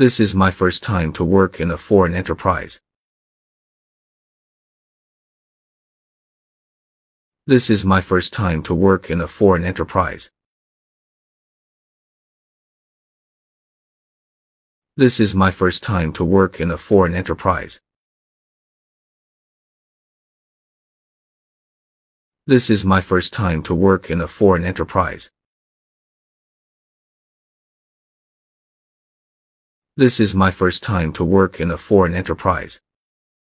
This is my first time to work in a foreign enterprise. This is my first time to work in a foreign enterprise. This is my first time to work in a foreign enterprise. This is my first time to work in a foreign enterprise. This is my first time to work in a foreign enterprise.